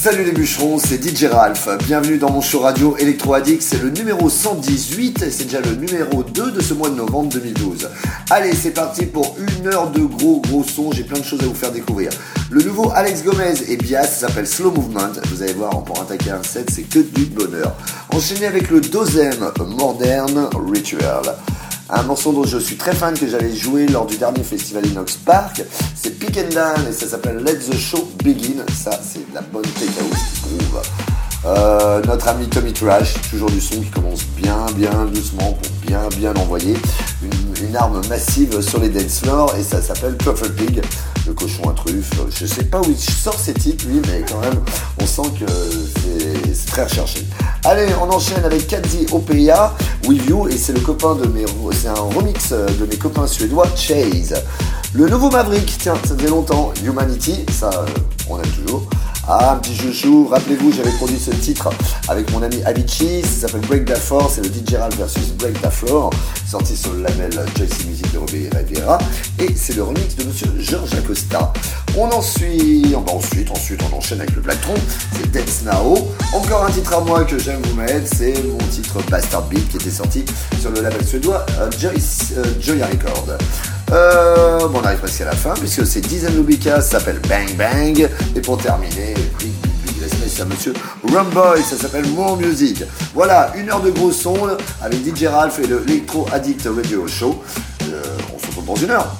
Salut les bûcherons, c'est DJ Ralph. Bienvenue dans mon show radio Electro Addict. C'est le numéro 118 et c'est déjà le numéro 2 de ce mois de novembre 2012. Allez, c'est parti pour une heure de gros gros sons. J'ai plein de choses à vous faire découvrir. Le nouveau Alex Gomez et Bias s'appelle Slow Movement. Vous allez voir, pour attaquer un set, c'est que du bonheur. Enchaîné avec le deuxième Modern Ritual. Un morceau dont je suis très fan que j'avais joué lors du dernier festival Inox Park, c'est Pick and Down et ça s'appelle Let the Show Begin. Ça, c'est la bonne take. Euh, notre ami Tommy Trash, toujours du son qui commence bien, bien doucement pour bien, bien envoyer. Une, arme massive sur les dance floors et ça s'appelle Truffle Pig, le cochon à truffe. Je sais pas où il sort ces titres lui, mais quand même, on sent que c'est très recherché. Allez, on enchaîne avec Kadzi Opeya, With You, et c'est le copain de mes, c'est un remix de mes copains suédois, Chase. Le nouveau Maverick, tiens, ça faisait longtemps, Humanity, ça, euh, on aime toujours. Ah, un petit chouchou, rappelez-vous, j'avais produit ce titre avec mon ami Avicii, ça s'appelle Break the Floor, c'est le DJ versus Break the Floor, sorti sur le label JC Music de Robert Rivera, et c'est le remix de monsieur Georges Acosta. On en suit, bah, ensuite, ensuite on enchaîne avec le Tron, c'est Dance Now. Encore un titre à moi que j'aime vous mettre, c'est mon titre Bastard Beat qui était sorti sur le label suédois euh, euh, Joya Record. Euh, bon, on arrive presque à la fin puisque c'est Dizaine Lubika, ça s'appelle Bang Bang. Et pour terminer, big, big, big, c'est à monsieur Rumboy, ça s'appelle More Music. Voilà, une heure de gros son avec DJ Ralph et le Electro Addict Radio Show. Euh, on se retrouve dans une heure.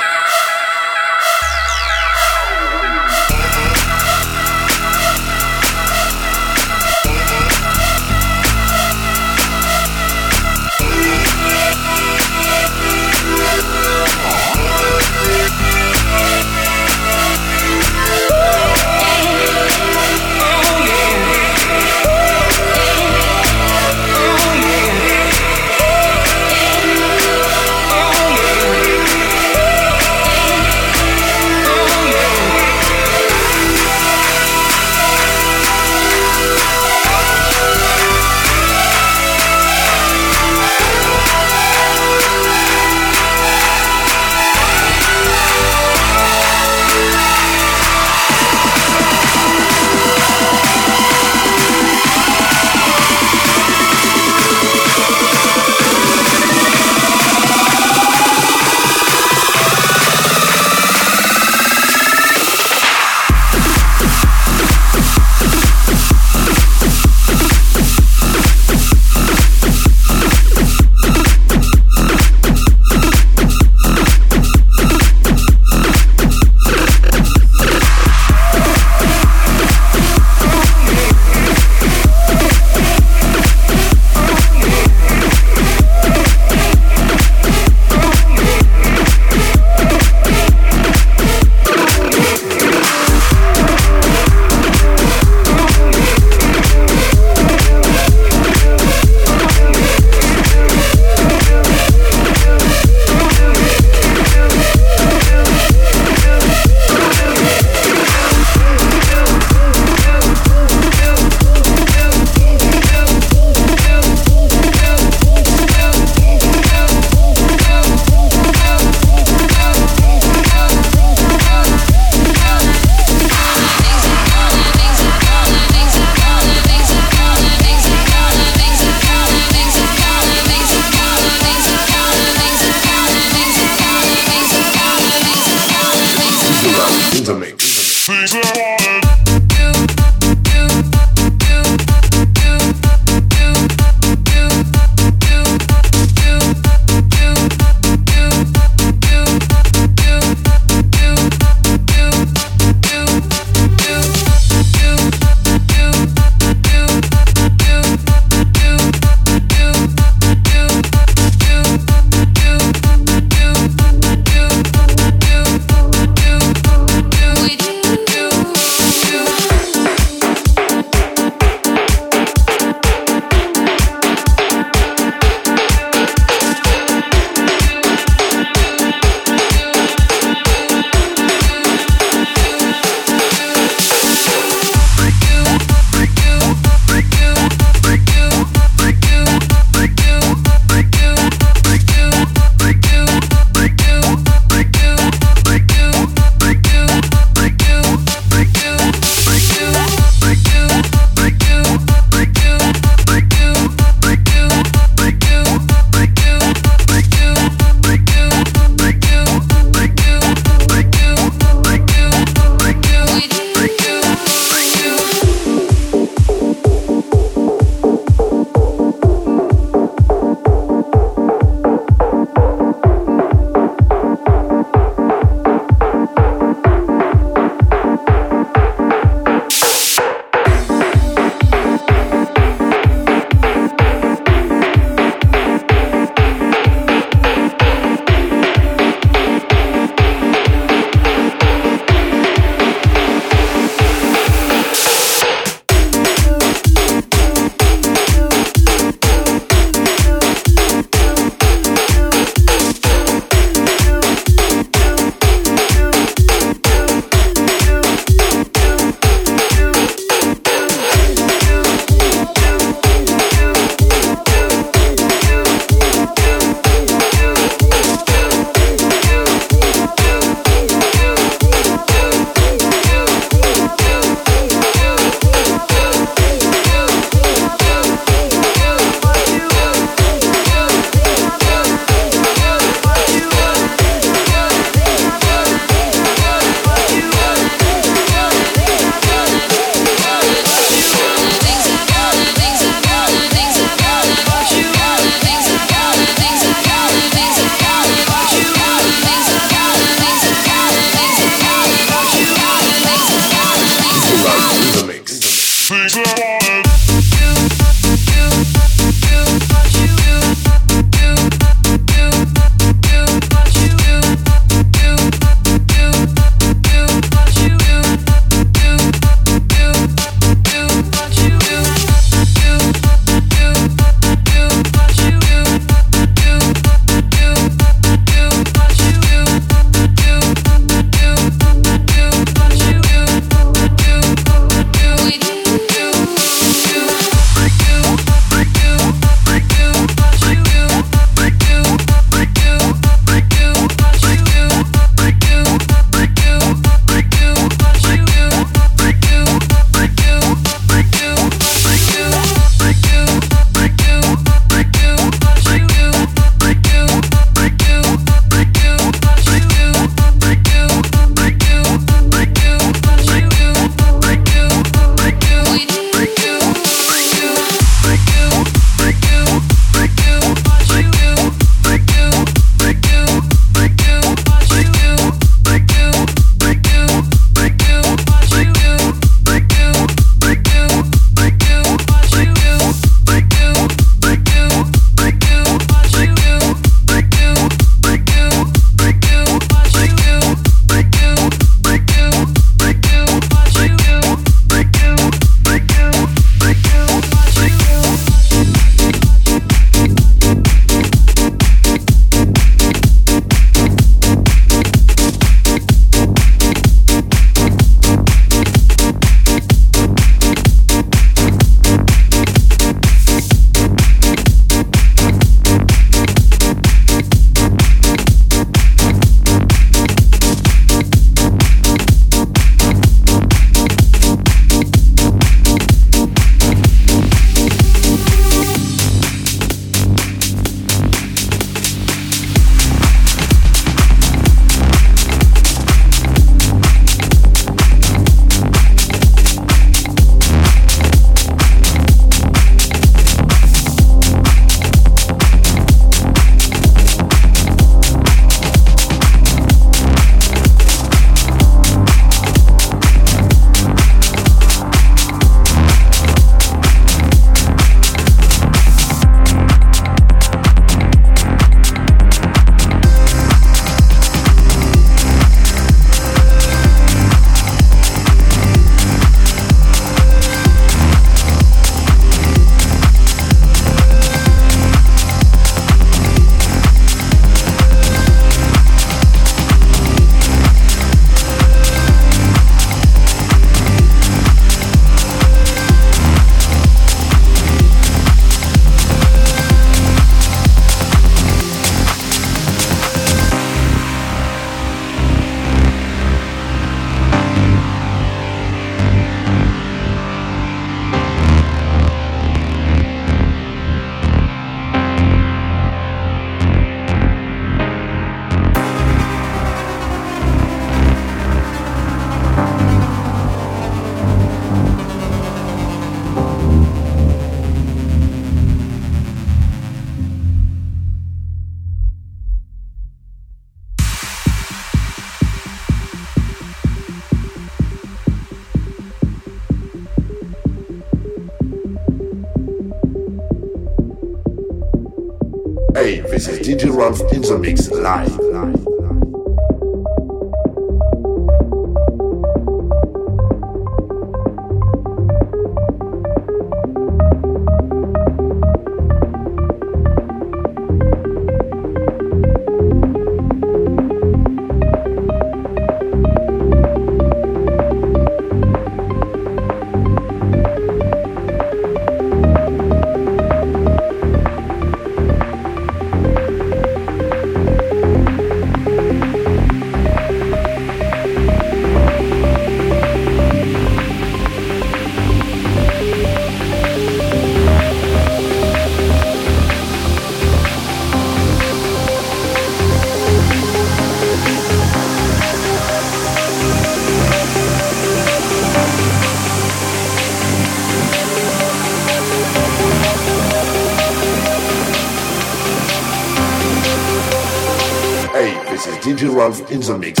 In the mix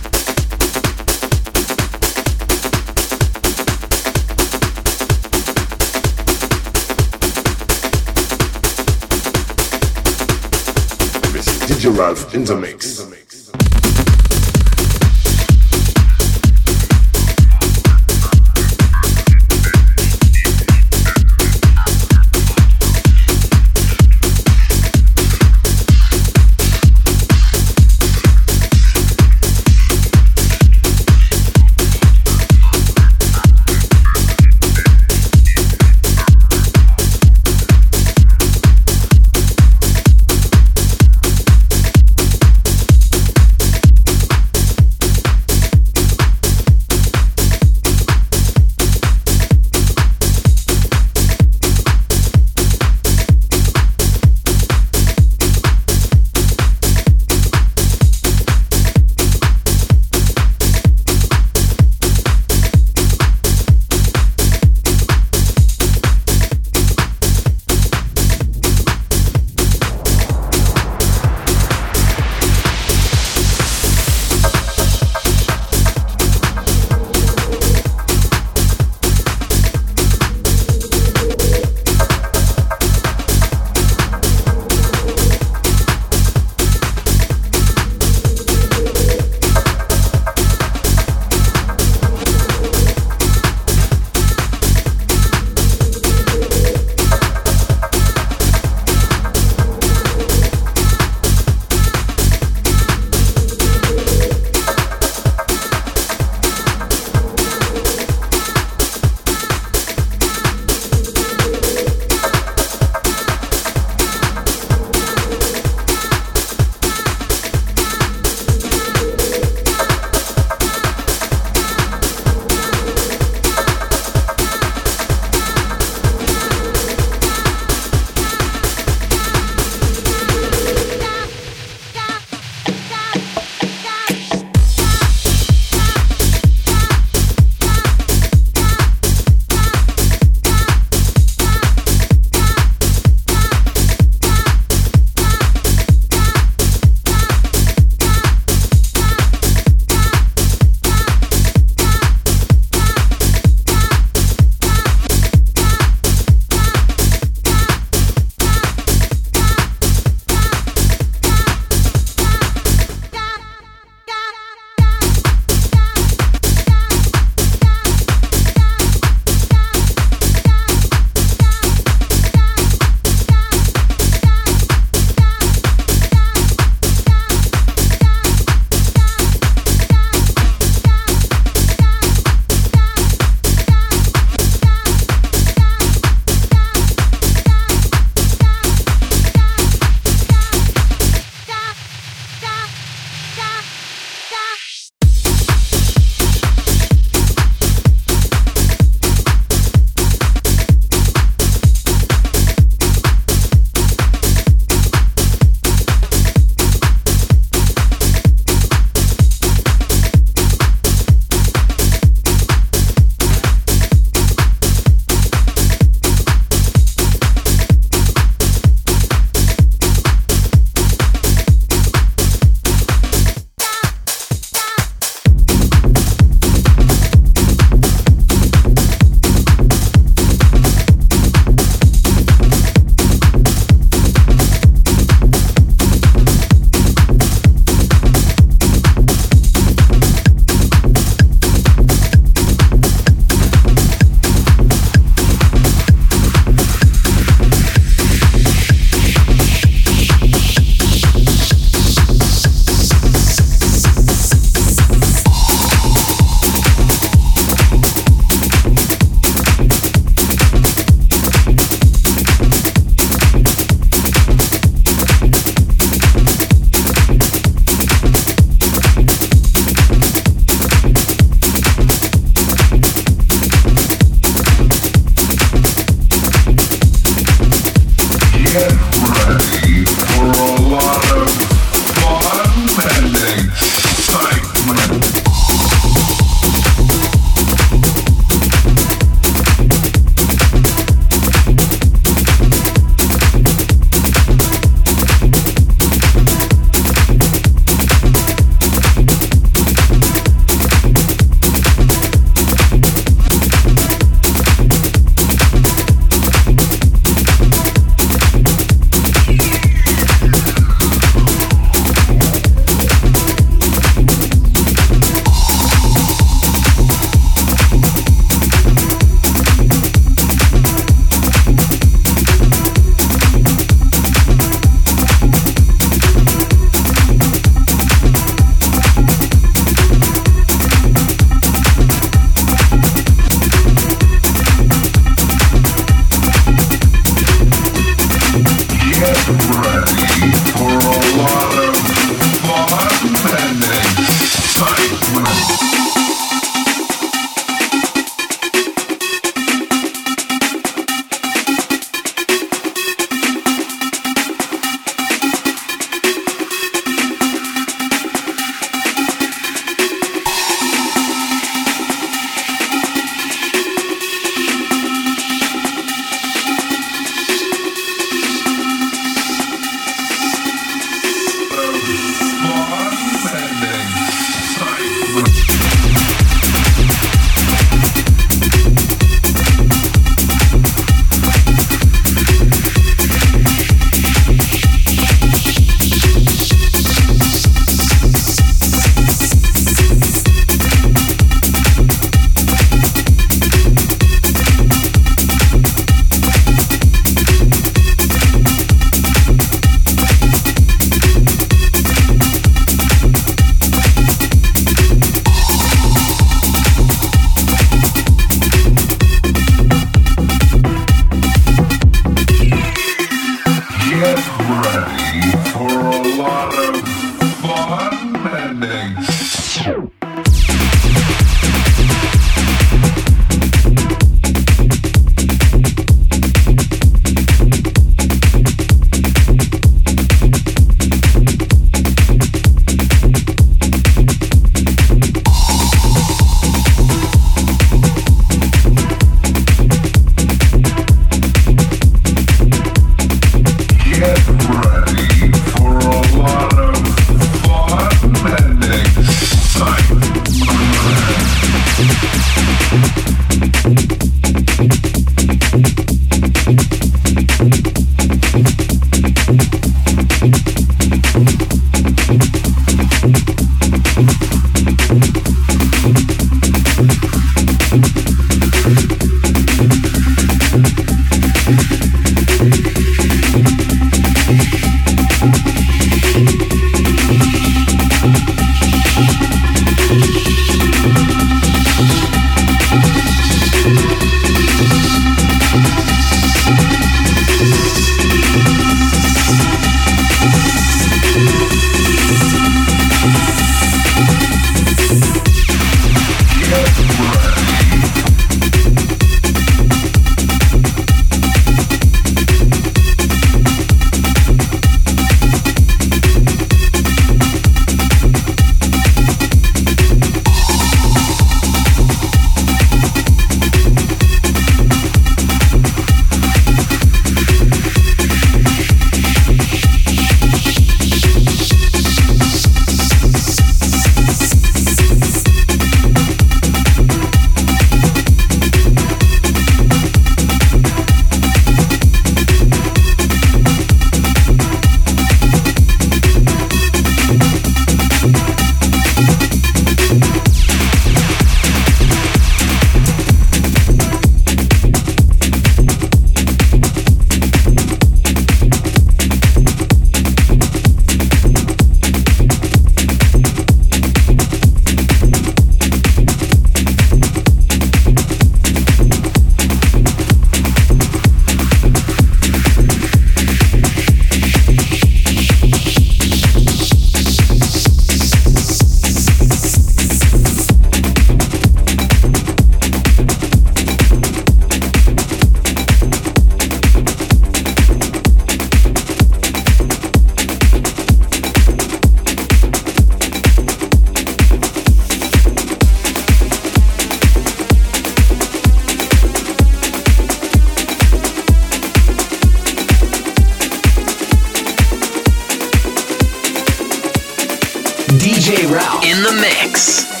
mix.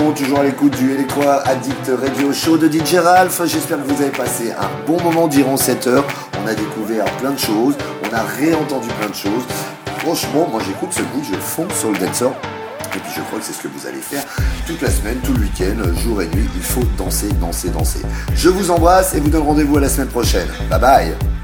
Toujours à l'écoute du Electro Addict Radio Show de DJ Ralph. J'espère que vous avez passé un bon moment durant cette heure. On a découvert plein de choses, on a réentendu plein de choses. Franchement, moi j'écoute ce bout, je fonce sur le dancer. Et puis je crois que c'est ce que vous allez faire toute la semaine, tout le week-end, jour et nuit. Il faut danser, danser, danser. Je vous embrasse et vous donne rendez-vous à la semaine prochaine. Bye bye